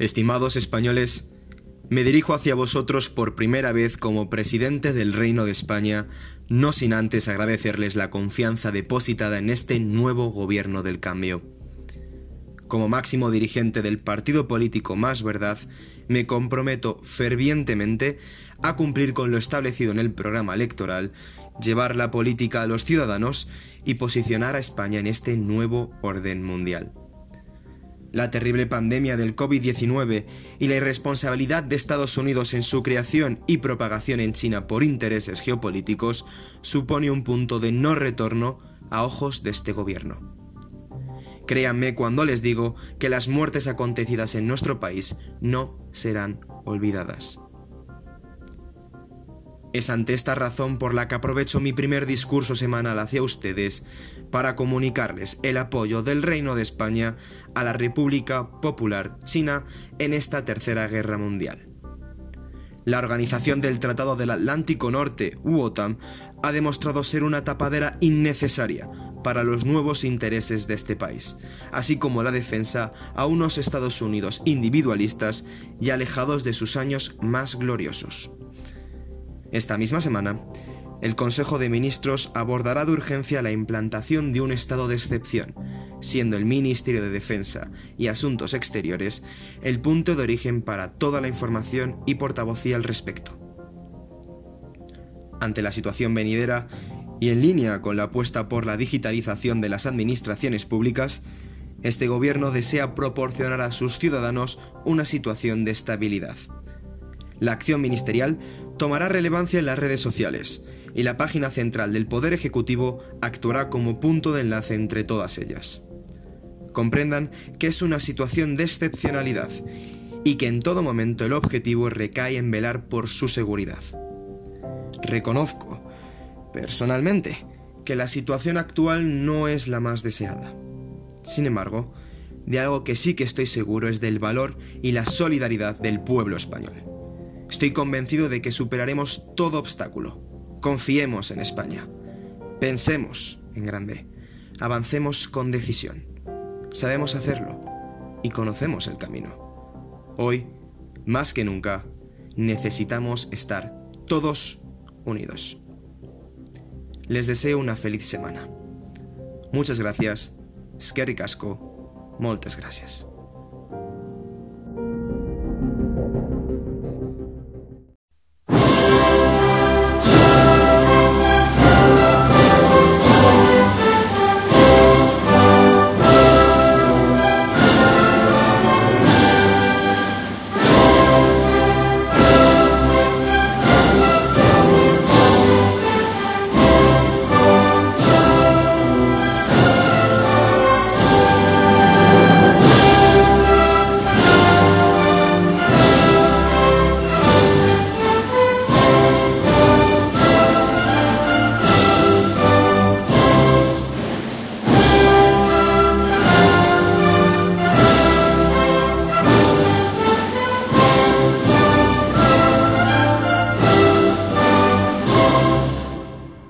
Estimados españoles, me dirijo hacia vosotros por primera vez como presidente del Reino de España, no sin antes agradecerles la confianza depositada en este nuevo gobierno del cambio. Como máximo dirigente del partido político Más Verdad, me comprometo fervientemente a cumplir con lo establecido en el programa electoral, llevar la política a los ciudadanos y posicionar a España en este nuevo orden mundial. La terrible pandemia del COVID-19 y la irresponsabilidad de Estados Unidos en su creación y propagación en China por intereses geopolíticos supone un punto de no retorno a ojos de este gobierno. Créanme cuando les digo que las muertes acontecidas en nuestro país no serán olvidadas. Es ante esta razón por la que aprovecho mi primer discurso semanal hacia ustedes para comunicarles el apoyo del Reino de España a la República Popular China en esta Tercera Guerra Mundial. La organización del Tratado del Atlántico Norte, u OTAN, ha demostrado ser una tapadera innecesaria para los nuevos intereses de este país, así como la defensa a unos Estados Unidos individualistas y alejados de sus años más gloriosos. Esta misma semana, el Consejo de Ministros abordará de urgencia la implantación de un estado de excepción, siendo el Ministerio de Defensa y Asuntos Exteriores el punto de origen para toda la información y portavocía al respecto. Ante la situación venidera y en línea con la apuesta por la digitalización de las administraciones públicas, este gobierno desea proporcionar a sus ciudadanos una situación de estabilidad. La acción ministerial tomará relevancia en las redes sociales y la página central del Poder Ejecutivo actuará como punto de enlace entre todas ellas. Comprendan que es una situación de excepcionalidad y que en todo momento el objetivo recae en velar por su seguridad. Reconozco, personalmente, que la situación actual no es la más deseada. Sin embargo, de algo que sí que estoy seguro es del valor y la solidaridad del pueblo español. Estoy convencido de que superaremos todo obstáculo. Confiemos en España. Pensemos en grande. Avancemos con decisión. Sabemos hacerlo y conocemos el camino. Hoy, más que nunca, necesitamos estar todos unidos. Les deseo una feliz semana. Muchas gracias. Skerry Casco. Moltes gracias.